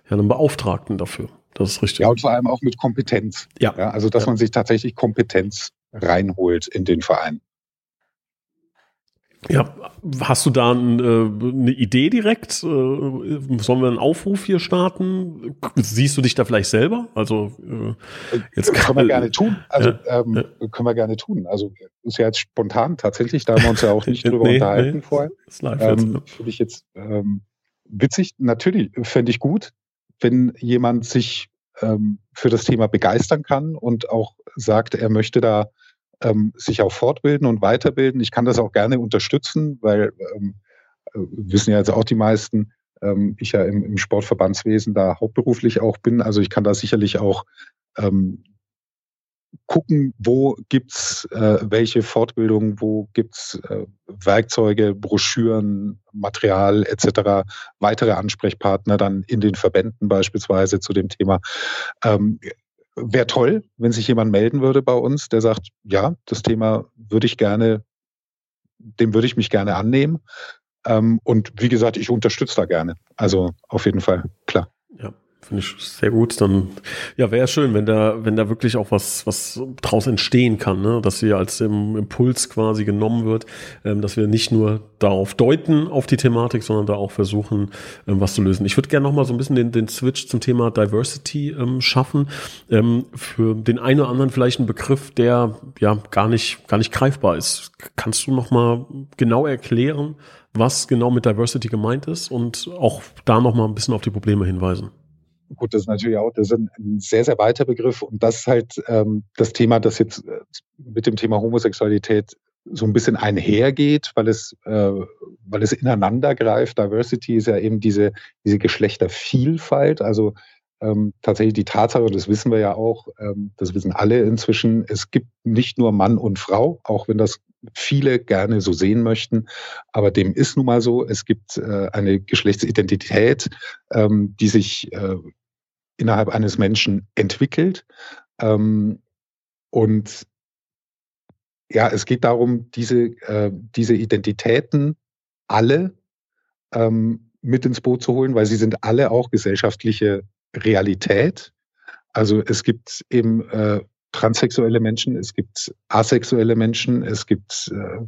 A: ja, einem Beauftragten dafür. Das ist richtig.
B: Ja, und vor allem auch mit Kompetenz. Ja. ja also, dass ja. man sich tatsächlich Kompetenz reinholt in den Verein.
A: Ja, hast du da ein, äh, eine Idee direkt? Äh, sollen wir einen Aufruf hier starten? Siehst du dich da vielleicht selber? Also
B: äh, jetzt können wir gerne tun. Also ja, ähm, ja. können wir gerne tun. Also ist ja jetzt spontan tatsächlich. Da haben wir uns ja auch nicht drüber nee, unterhalten nee, vorher. Das ähm, Finde ich jetzt ähm, witzig. Natürlich fände ich gut, wenn jemand sich ähm, für das Thema begeistern kann und auch sagt, er möchte da ähm, sich auch fortbilden und weiterbilden. Ich kann das auch gerne unterstützen, weil ähm, äh, wissen ja jetzt auch die meisten, ähm, ich ja im, im, Sportverbandswesen da hauptberuflich auch bin. Also ich kann da sicherlich auch ähm, gucken, wo gibt's äh, welche Fortbildungen, wo gibt's äh, Werkzeuge, Broschüren, Material etc., weitere Ansprechpartner dann in den Verbänden beispielsweise zu dem Thema. Ähm, Wäre toll, wenn sich jemand melden würde bei uns, der sagt, ja, das Thema würde ich gerne, dem würde ich mich gerne annehmen. Ähm, und wie gesagt, ich unterstütze da gerne. Also auf jeden Fall, klar.
A: Ja. Finde ich sehr gut. Dann, ja, wäre schön, wenn da, wenn da wirklich auch was, was draus entstehen kann, ne? dass sie als im Impuls quasi genommen wird, ähm, dass wir nicht nur darauf deuten, auf die Thematik, sondern da auch versuchen, ähm, was zu lösen. Ich würde gerne nochmal so ein bisschen den, den Switch zum Thema Diversity ähm, schaffen. Ähm, für den einen oder anderen vielleicht ein Begriff, der ja gar nicht, gar nicht greifbar ist. Kannst du nochmal genau erklären, was genau mit Diversity gemeint ist und auch da nochmal ein bisschen auf die Probleme hinweisen?
B: Gut, das ist natürlich auch, das ist ein, sehr, sehr weiter Begriff und das ist halt ähm, das Thema, das jetzt äh, mit dem Thema Homosexualität so ein bisschen einhergeht, weil es, äh, weil es ineinander greift. Diversity ist ja eben diese, diese Geschlechtervielfalt, also ähm, tatsächlich die Tatsache, und das wissen wir ja auch, ähm, das wissen alle inzwischen, es gibt nicht nur Mann und Frau, auch wenn das viele gerne so sehen möchten, aber dem ist nun mal so, es gibt äh, eine Geschlechtsidentität, ähm, die sich äh, innerhalb eines Menschen entwickelt. Ähm, und ja, es geht darum, diese, äh, diese Identitäten alle ähm, mit ins Boot zu holen, weil sie sind alle auch gesellschaftliche Realität. Also es gibt eben äh, transsexuelle Menschen, es gibt asexuelle Menschen, es gibt äh,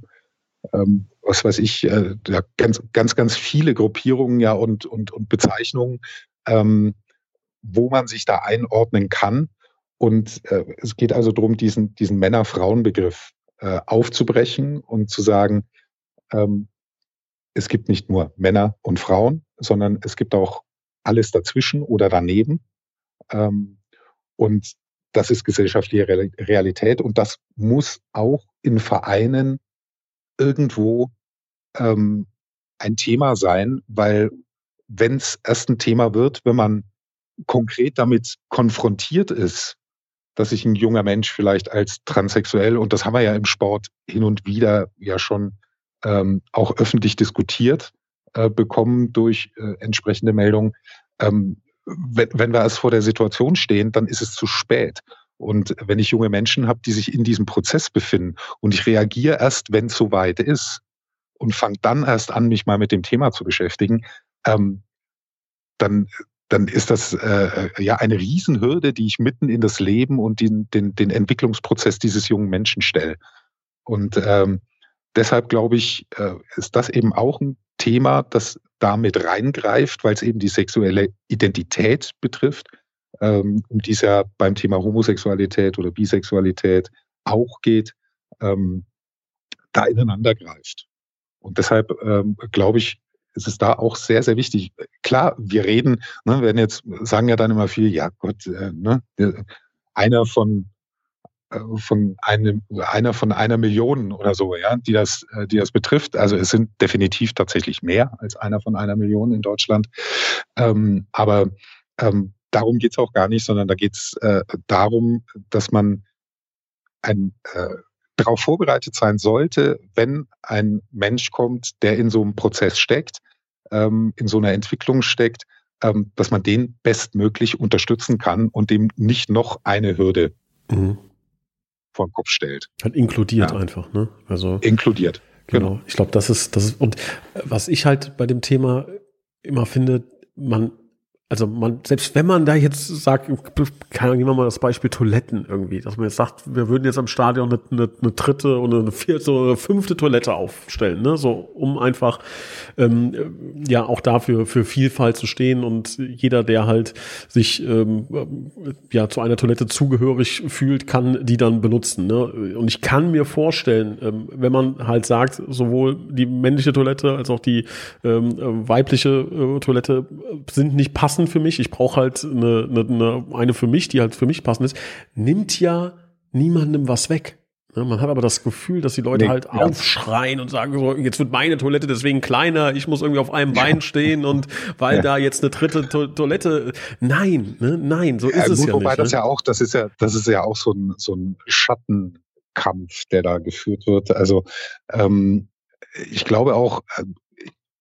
B: ähm, was weiß ich, äh, ja, ganz, ganz, ganz viele Gruppierungen ja und, und, und Bezeichnungen, ähm, wo man sich da einordnen kann. Und äh, es geht also darum, diesen, diesen Männer-Frauen-Begriff äh, aufzubrechen und zu sagen, ähm, es gibt nicht nur Männer und Frauen, sondern es gibt auch alles dazwischen oder daneben. Ähm, und das ist gesellschaftliche Realität und das muss auch in Vereinen irgendwo ähm, ein Thema sein, weil wenn es erst ein Thema wird, wenn man konkret damit konfrontiert ist, dass sich ein junger Mensch vielleicht als transsexuell, und das haben wir ja im Sport hin und wieder ja schon ähm, auch öffentlich diskutiert, äh, bekommen durch äh, entsprechende Meldungen. Ähm, wenn, wenn wir erst vor der Situation stehen, dann ist es zu spät. Und wenn ich junge Menschen habe, die sich in diesem Prozess befinden und ich reagiere erst, wenn es soweit ist und fange dann erst an, mich mal mit dem Thema zu beschäftigen, ähm, dann, dann ist das äh, ja eine Riesenhürde, die ich mitten in das Leben und den, den, den Entwicklungsprozess dieses jungen Menschen stelle. Und ähm, deshalb glaube ich, äh, ist das eben auch ein Thema, das damit reingreift, weil es eben die sexuelle Identität betrifft, ähm, um die es ja beim Thema Homosexualität oder Bisexualität auch geht, ähm, da ineinander greift. Und deshalb ähm, glaube ich, ist es da auch sehr, sehr wichtig. Klar, wir reden, ne, werden jetzt, sagen ja dann immer viel, ja Gott, äh, ne, einer von von einem, einer von einer Million oder so, ja, die das, äh, die das betrifft. Also es sind definitiv tatsächlich mehr als einer von einer Million in Deutschland. Ähm, aber ähm, darum geht's auch gar nicht, sondern da geht's äh, darum, dass man ein, äh, darauf vorbereitet sein sollte, wenn ein Mensch kommt, der in so einem Prozess steckt, ähm, in so einer Entwicklung steckt, ähm, dass man den bestmöglich unterstützen kann und dem nicht noch eine Hürde mhm vor den Kopf stellt.
A: Halt inkludiert ja. einfach, ne?
B: Also inkludiert.
A: Genau. genau. Ich glaube, das ist, das ist, und was ich halt bei dem Thema immer finde, man also man, selbst wenn man da jetzt sagt, kann nehmen wir mal das Beispiel Toiletten irgendwie, dass man jetzt sagt, wir würden jetzt am Stadion eine, eine, eine dritte oder eine vierte oder eine fünfte Toilette aufstellen, ne? So, um einfach ähm, ja auch dafür für Vielfalt zu stehen und jeder, der halt sich ähm, ja zu einer Toilette zugehörig fühlt, kann die dann benutzen. Ne? Und ich kann mir vorstellen, ähm, wenn man halt sagt, sowohl die männliche Toilette als auch die ähm, weibliche äh, Toilette sind nicht passend passend für mich, ich brauche halt eine, eine, eine für mich, die halt für mich passend ist, nimmt ja niemandem was weg. Man hat aber das Gefühl, dass die Leute nee, halt ja. aufschreien und sagen so, jetzt wird meine Toilette deswegen kleiner, ich muss irgendwie auf einem Bein stehen und weil ja. da jetzt eine dritte to Toilette, nein, ne, nein, so ist ja, es gut, ja
B: wobei
A: nicht.
B: das ne? ja auch, das ist ja, das ist ja auch so ein, so ein Schattenkampf, der da geführt wird. Also ähm, ich glaube auch, äh,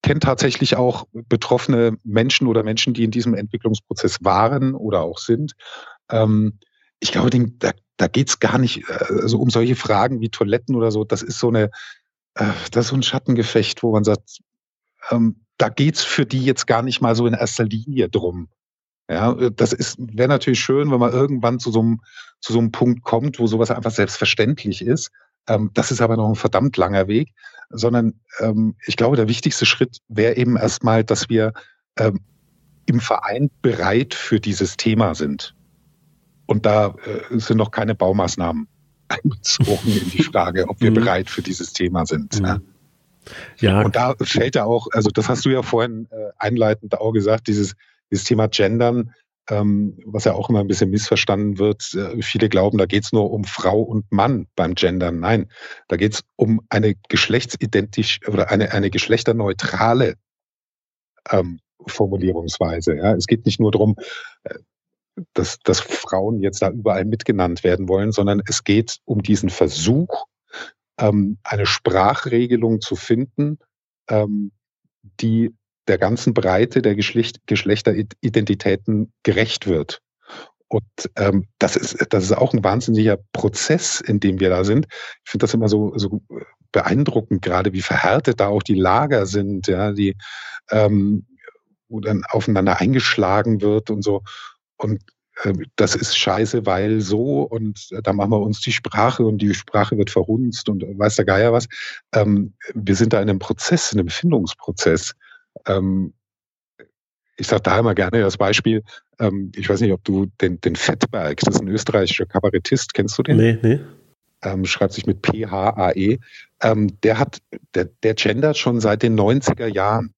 B: kenne tatsächlich auch betroffene Menschen oder Menschen, die in diesem Entwicklungsprozess waren oder auch sind. Ähm, ich glaube, den, da, da geht es gar nicht äh, also um solche Fragen wie Toiletten oder so. Das ist so eine, äh, das ist so ein Schattengefecht, wo man sagt, ähm, da geht's für die jetzt gar nicht mal so in erster Linie drum. Ja, das ist wäre natürlich schön, wenn man irgendwann zu so einem zu so einem Punkt kommt, wo sowas einfach selbstverständlich ist. Ähm, das ist aber noch ein verdammt langer Weg sondern ähm, ich glaube, der wichtigste Schritt wäre eben erstmal, dass wir ähm, im Verein bereit für dieses Thema sind. Und da äh, sind noch keine Baumaßnahmen einbezogen in die Frage, ob wir mhm. bereit für dieses Thema sind. Mhm. Ja. Und da fällt ja auch, also das hast du ja vorhin äh, einleitend auch gesagt, dieses, dieses Thema Gendern, ähm, was ja auch immer ein bisschen missverstanden wird. Äh, viele glauben, da geht es nur um Frau und Mann beim Gendern. Nein, da geht es um eine geschlechtsidentisch oder eine, eine geschlechterneutrale ähm, Formulierungsweise. Ja. Es geht nicht nur darum, äh, dass, dass Frauen jetzt da überall mitgenannt werden wollen, sondern es geht um diesen Versuch, ähm, eine Sprachregelung zu finden, ähm, die der ganzen Breite der Geschlecht, Geschlechteridentitäten gerecht wird. Und ähm, das, ist, das ist auch ein wahnsinniger Prozess, in dem wir da sind. Ich finde das immer so, so beeindruckend, gerade wie verhärtet da auch die Lager sind, ja, die, ähm, wo dann aufeinander eingeschlagen wird und so. Und äh, das ist scheiße, weil so und da machen wir uns die Sprache und die Sprache wird verhunzt und weiß der Geier was. Ähm, wir sind da in einem Prozess, in einem Findungsprozess. Ähm, ich sage da immer gerne das Beispiel, ähm, ich weiß nicht, ob du den, den Fettberg, das ist ein österreichischer Kabarettist, kennst du den? Nee, nee. Ähm, schreibt sich mit P-H-A-E. Ähm, der hat, der, der gendert schon seit den 90er Jahren.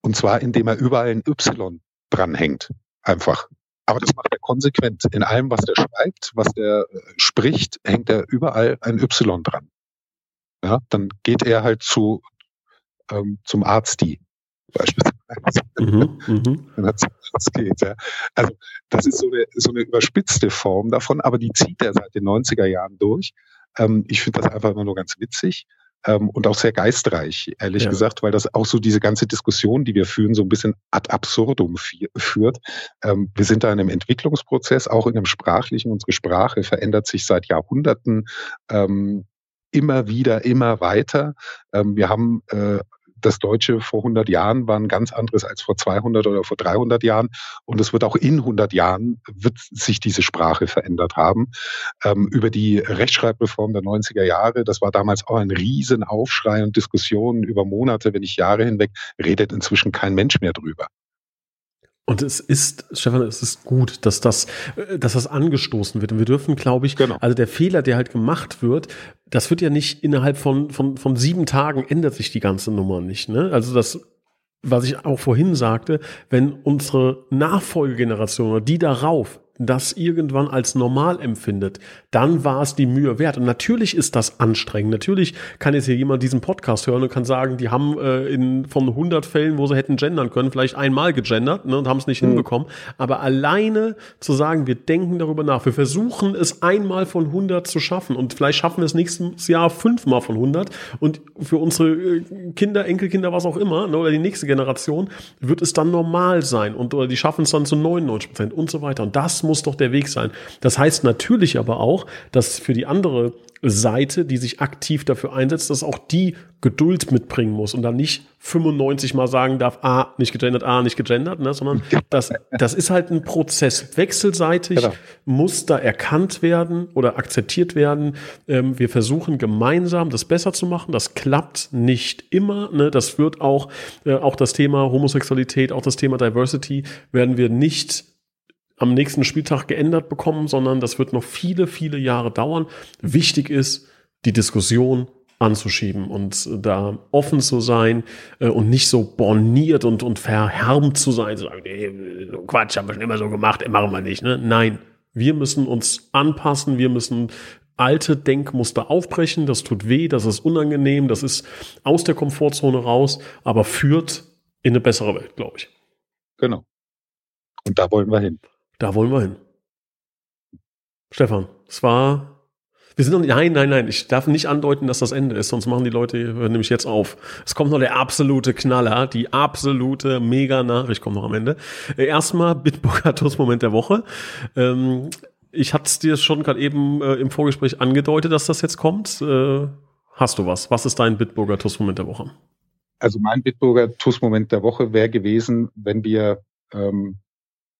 B: Und zwar, indem er überall ein Y dranhängt. Einfach. Aber das macht er konsequent. In allem, was er schreibt, was er äh, spricht, hängt er überall ein Y dran. Ja, dann geht er halt zu, ähm, zum Arzti beispielsweise. Mhm, mhm. Das, geht, ja. Also das ist so eine, so eine überspitzte Form davon, aber die zieht er seit den 90er Jahren durch. Ähm, ich finde das einfach immer nur ganz witzig. Ähm, und auch sehr geistreich, ehrlich ja. gesagt, weil das auch so diese ganze Diskussion, die wir führen, so ein bisschen ad absurdum führt. Ähm, wir sind da in einem Entwicklungsprozess, auch in einem sprachlichen. Unsere Sprache verändert sich seit Jahrhunderten ähm, immer wieder, immer weiter. Ähm, wir haben äh, das Deutsche vor 100 Jahren war ein ganz anderes als vor 200 oder vor 300 Jahren. Und es wird auch in 100 Jahren, wird sich diese Sprache verändert haben. Ähm, über die Rechtschreibreform der 90er Jahre, das war damals auch ein Riesenaufschrei und Diskussionen über Monate, wenn nicht Jahre hinweg, redet inzwischen kein Mensch mehr drüber.
A: Und es ist, Stefan, es ist gut, dass das, äh, dass das angestoßen wird. Und wir dürfen, glaube ich, genau. also der Fehler, der halt gemacht wird, das wird ja nicht innerhalb von, von, von sieben Tagen ändert sich die ganze Nummer nicht. Ne? Also das, was ich auch vorhin sagte, wenn unsere Nachfolgegeneration oder die darauf das irgendwann als normal empfindet, dann war es die Mühe wert. Und natürlich ist das anstrengend. Natürlich kann jetzt hier jemand diesen Podcast hören und kann sagen, die haben äh, in, von 100 Fällen, wo sie hätten gendern können, vielleicht einmal gegendert ne, und haben es nicht mhm. hinbekommen. Aber alleine zu sagen, wir denken darüber nach, wir versuchen es einmal von 100 zu schaffen und vielleicht schaffen wir es nächstes Jahr fünfmal von 100 und für unsere äh, Kinder, Enkelkinder, was auch immer, ne, oder die nächste Generation, wird es dann normal sein und oder die schaffen es dann zu 99 Prozent und so weiter. Und das muss doch der Weg sein. Das heißt natürlich aber auch, dass für die andere Seite, die sich aktiv dafür einsetzt, dass auch die Geduld mitbringen muss und dann nicht 95 mal sagen darf, ah, nicht gegendert, ah, nicht gegendert, ne, sondern das, das ist halt ein Prozess. Wechselseitig genau. muss da erkannt werden oder akzeptiert werden. Ähm, wir versuchen gemeinsam das besser zu machen. Das klappt nicht immer. Ne? Das wird auch, äh, auch das Thema Homosexualität, auch das Thema Diversity werden wir nicht am nächsten Spieltag geändert bekommen, sondern das wird noch viele, viele Jahre dauern. Wichtig ist, die Diskussion anzuschieben und da offen zu sein äh, und nicht so borniert und, und verhärmt zu sein, zu sagen, nee, Quatsch, haben wir schon immer so gemacht, machen wir nicht. Ne? Nein, wir müssen uns anpassen, wir müssen alte Denkmuster aufbrechen, das tut weh, das ist unangenehm, das ist aus der Komfortzone raus, aber führt in eine bessere Welt, glaube ich.
B: Genau. Und da wollen wir hin.
A: Da wollen wir hin. Stefan, es war. Wir sind noch nicht, nein, nein, nein, ich darf nicht andeuten, dass das Ende ist, sonst machen die Leute, nämlich jetzt auf. Es kommt noch der absolute Knaller, die absolute Mega-Nachricht kommt noch am Ende. Äh, erstmal Bitburger Toastmoment der Woche. Ähm, ich hatte es dir schon gerade eben äh, im Vorgespräch angedeutet, dass das jetzt kommt. Äh, hast du was? Was ist dein Bitburger Toastmoment der Woche?
B: Also mein Bitburger Toastmoment der Woche wäre gewesen, wenn wir ähm,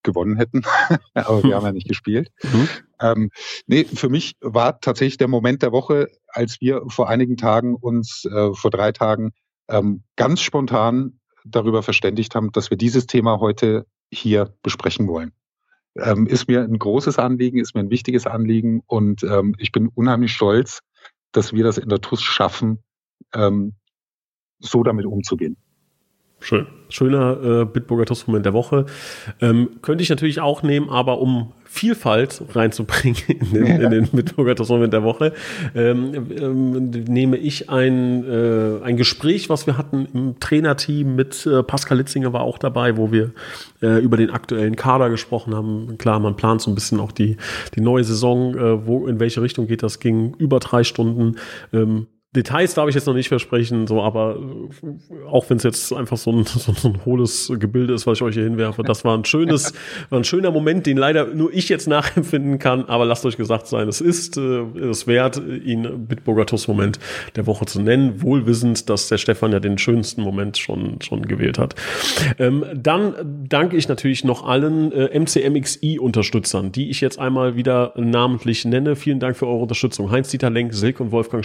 B: gewonnen hätten, aber wir haben ja nicht gespielt. Mhm. Ähm, nee, für mich war tatsächlich der Moment der Woche, als wir vor einigen Tagen uns, äh, vor drei Tagen, ähm, ganz spontan darüber verständigt haben, dass wir dieses Thema heute hier besprechen wollen. Ähm, ist mir ein großes Anliegen, ist mir ein wichtiges Anliegen und ähm, ich bin unheimlich stolz, dass wir das in der TUS schaffen, ähm, so damit umzugehen.
A: Schön. Schöner äh, Bitburger Toastmoment der Woche. Ähm, könnte ich natürlich auch nehmen, aber um Vielfalt reinzubringen in den, ja. in den Bitburger Toastmoment der Woche, ähm, ähm, nehme ich ein, äh, ein Gespräch, was wir hatten im Trainerteam mit äh, Pascal Litzinger war auch dabei, wo wir äh, über den aktuellen Kader gesprochen haben. Klar, man plant so ein bisschen auch die, die neue Saison, äh, wo, in welche Richtung geht das, ging über drei Stunden. Ähm, Details darf ich jetzt noch nicht versprechen, so, aber äh, auch wenn es jetzt einfach so ein, so, so ein hohles Gebilde ist, was ich euch hier hinwerfe, das war ein schönes, war ein schöner Moment, den leider nur ich jetzt nachempfinden kann, aber lasst euch gesagt sein, es ist äh, es wert, ihn Bitburger Tuss-Moment der Woche zu nennen, wohlwissend, dass der Stefan ja den schönsten Moment schon, schon gewählt hat. Ähm, dann danke ich natürlich noch allen äh, MCMXI-Unterstützern, die ich jetzt einmal wieder namentlich nenne. Vielen Dank für eure Unterstützung. Heinz-Dieter Lenk, Silke und Wolfgang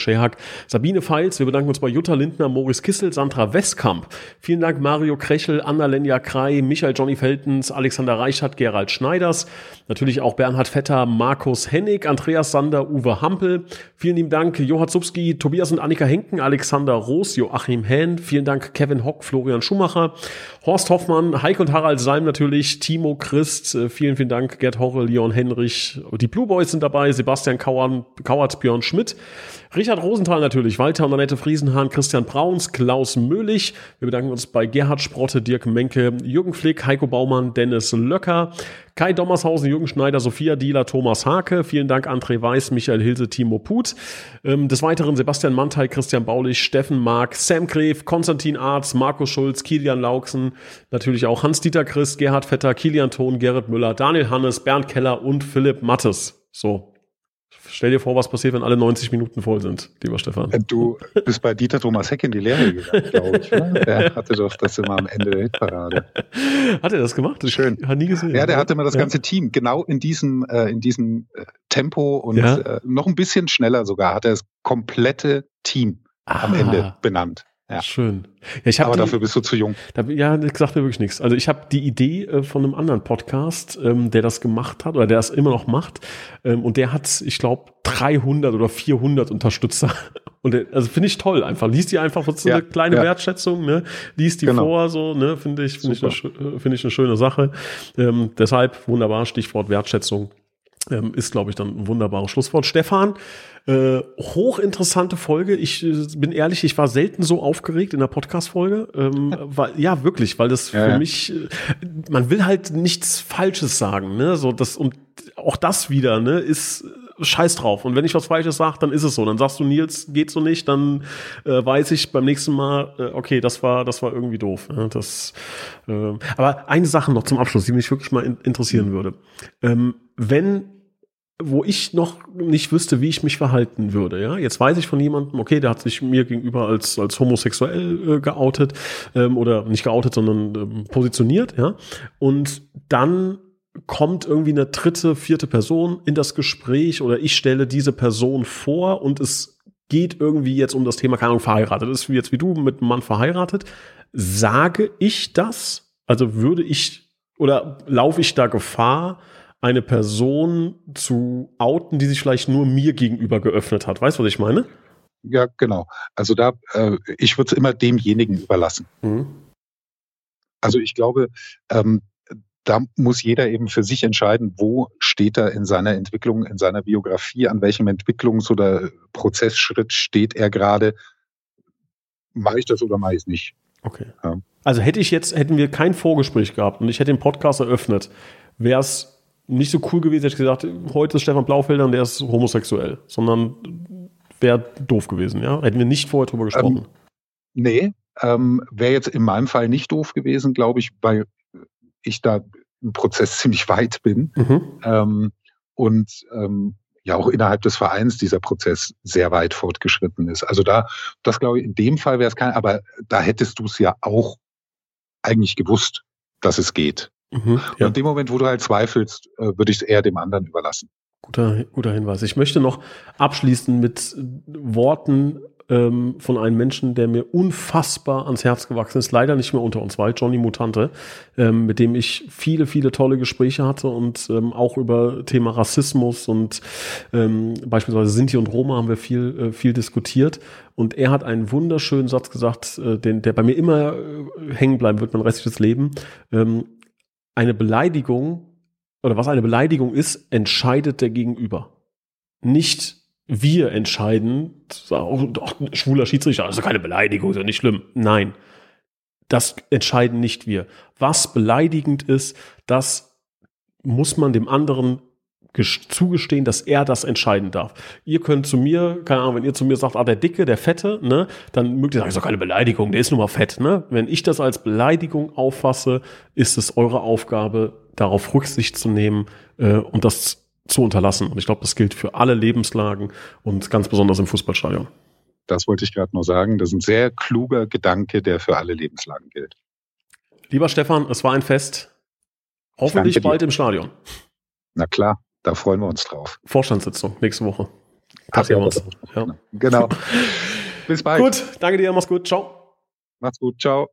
A: Sabine Feils, wir bedanken uns bei Jutta Lindner, Moritz Kissel, Sandra Westkamp. Vielen Dank Mario Krechel, Anna-Lenja Krei, Michael Johnny Feltens, Alexander Reichert, Gerald Schneiders, natürlich auch Bernhard Vetter, Markus Hennig, Andreas Sander, Uwe Hampel. Vielen lieben Dank Johann Zubski, Tobias und Annika Henken, Alexander Roos, Joachim Hähn. Vielen Dank Kevin Hock, Florian Schumacher, Horst Hoffmann, Heik und Harald Salm natürlich, Timo Christ. Äh, vielen, vielen Dank Gerd Horre, Leon Henrich. Die Blue Boys sind dabei, Sebastian Kauern, Kauert, Björn Schmidt. Richard Rosenthal natürlich, Walter und Annette Friesenhahn, Christian Brauns, Klaus Möhlich. Wir bedanken uns bei Gerhard Sprotte, Dirk Menke, Jürgen Flick, Heiko Baumann, Dennis Löcker, Kai Dommershausen, Jürgen Schneider, Sophia Dieler, Thomas Hake. Vielen Dank André Weiß, Michael Hilse, Timo Put. Ähm, des Weiteren Sebastian Mantei, Christian Baulich, Steffen Mark, Sam Gref, Konstantin Arz, Markus Schulz, Kilian Lauksen, natürlich auch Hans-Dieter Christ, Gerhard Vetter, Kilian Thon, Gerrit Müller, Daniel Hannes, Bernd Keller und Philipp Mattes. So, Stell dir vor, was passiert, wenn alle 90 Minuten voll sind, lieber Stefan.
B: Äh, du bist bei Dieter Thomas Heck in die Lehre gegangen, glaube ich. Ne? Der hatte doch das immer am Ende der Hitparade.
A: Hat er das gemacht?
B: Schön.
A: Hat nie gesehen.
B: Ja, der hatte immer das ganze Team genau in diesem, äh, in diesem äh, Tempo und ja. äh, noch ein bisschen schneller sogar hat er das komplette Team ah. am Ende benannt.
A: Ja. Schön.
B: Ja, ich Aber die, dafür bist du zu jung.
A: Da, ja, das sagt mir wirklich nichts. Also ich habe die Idee äh, von einem anderen Podcast, ähm, der das gemacht hat oder der das immer noch macht. Ähm, und der hat, ich glaube, 300 oder 400 Unterstützer. Und der, also finde ich toll einfach. Lies die einfach, so ja, eine kleine ja. Wertschätzung, ne? Lies die genau. vor, so, ne? Finde ich, finde ich, eine, find ich eine schöne Sache. Ähm, deshalb wunderbar, Stichwort Wertschätzung. Ähm, ist, glaube ich, dann ein wunderbares Schlusswort. Stefan, äh, hochinteressante Folge. Ich äh, bin ehrlich, ich war selten so aufgeregt in der Podcast-Folge. Ähm, weil, ja, wirklich, weil das ja, für ja. mich, äh, man will halt nichts Falsches sagen, ne? So, das, und auch das wieder, ne, ist äh, scheiß drauf. Und wenn ich was Falsches sage, dann ist es so. Dann sagst du, Nils, geht so nicht, dann äh, weiß ich beim nächsten Mal, äh, okay, das war, das war irgendwie doof. Ne? Das, äh, aber eine Sache noch zum Abschluss, die mich wirklich mal in, interessieren würde. Ähm, wenn wo ich noch nicht wüsste, wie ich mich verhalten würde. Ja, jetzt weiß ich von jemandem, okay, der hat sich mir gegenüber als als homosexuell äh, geoutet ähm, oder nicht geoutet, sondern ähm, positioniert. Ja, und dann kommt irgendwie eine dritte, vierte Person in das Gespräch oder ich stelle diese Person vor und es geht irgendwie jetzt um das Thema, keine Ahnung, verheiratet. Ist jetzt wie du mit einem Mann verheiratet. Sage ich das? Also würde ich oder laufe ich da Gefahr, eine Person zu outen, die sich vielleicht nur mir gegenüber geöffnet hat. Weißt du, was ich meine?
B: Ja, genau. Also da, äh, ich würde es immer demjenigen überlassen. Mhm. Also ich glaube, ähm, da muss jeder eben für sich entscheiden, wo steht er in seiner Entwicklung, in seiner Biografie, an welchem Entwicklungs- oder Prozessschritt steht er gerade. Mache ich das oder mache ich es nicht?
A: Okay. Ja. Also hätte ich jetzt, hätten wir kein Vorgespräch gehabt und ich hätte den Podcast eröffnet, wäre es nicht so cool gewesen, hätte ich gesagt, heute ist Stefan Blaufelder und der ist homosexuell, sondern wäre doof gewesen, ja? Hätten wir nicht vorher drüber gesprochen. Ähm,
B: nee, ähm, wäre jetzt in meinem Fall nicht doof gewesen, glaube ich, weil ich da im Prozess ziemlich weit bin. Mhm. Ähm, und ähm, ja auch innerhalb des Vereins dieser Prozess sehr weit fortgeschritten ist. Also da, das glaube ich, in dem Fall wäre es kein, aber da hättest du es ja auch eigentlich gewusst, dass es geht. Mhm, ja. In dem Moment, wo du halt zweifelst, äh, würde ich es eher dem anderen überlassen.
A: Guter, guter Hinweis. Ich möchte noch abschließen mit Worten ähm, von einem Menschen, der mir unfassbar ans Herz gewachsen ist, leider nicht mehr unter uns war, Johnny Mutante, ähm, mit dem ich viele, viele tolle Gespräche hatte und ähm, auch über Thema Rassismus und ähm, beispielsweise Sinti und Roma haben wir viel, äh, viel diskutiert. Und er hat einen wunderschönen Satz gesagt, äh, den, der bei mir immer äh, hängen bleiben wird, mein restliches Leben. Ähm, eine Beleidigung oder was eine Beleidigung ist, entscheidet der Gegenüber. Nicht wir entscheiden, doch, schwuler Schiedsrichter, also keine Beleidigung, ist ja nicht schlimm. Nein, das entscheiden nicht wir. Was beleidigend ist, das muss man dem anderen zugestehen, dass er das entscheiden darf. Ihr könnt zu mir, keine Ahnung, wenn ihr zu mir sagt, ah, der Dicke, der Fette, ne, dann mögt ihr sagen, ist doch keine Beleidigung, der ist nur mal fett, ne? Wenn ich das als Beleidigung auffasse, ist es eure Aufgabe, darauf Rücksicht zu nehmen äh, und das zu unterlassen. Und ich glaube, das gilt für alle Lebenslagen und ganz besonders im Fußballstadion.
B: Das wollte ich gerade nur sagen. Das ist ein sehr kluger Gedanke, der für alle Lebenslagen gilt.
A: Lieber Stefan, es war ein Fest. Hoffentlich bald im Stadion.
B: Na klar. Da freuen wir uns drauf.
A: Vorstandssitzung nächste Woche. Ach,
B: ja, uns. Ja. Genau.
A: Bis bald. Gut, danke dir, mach's gut. Ciao.
B: Macht's gut, ciao.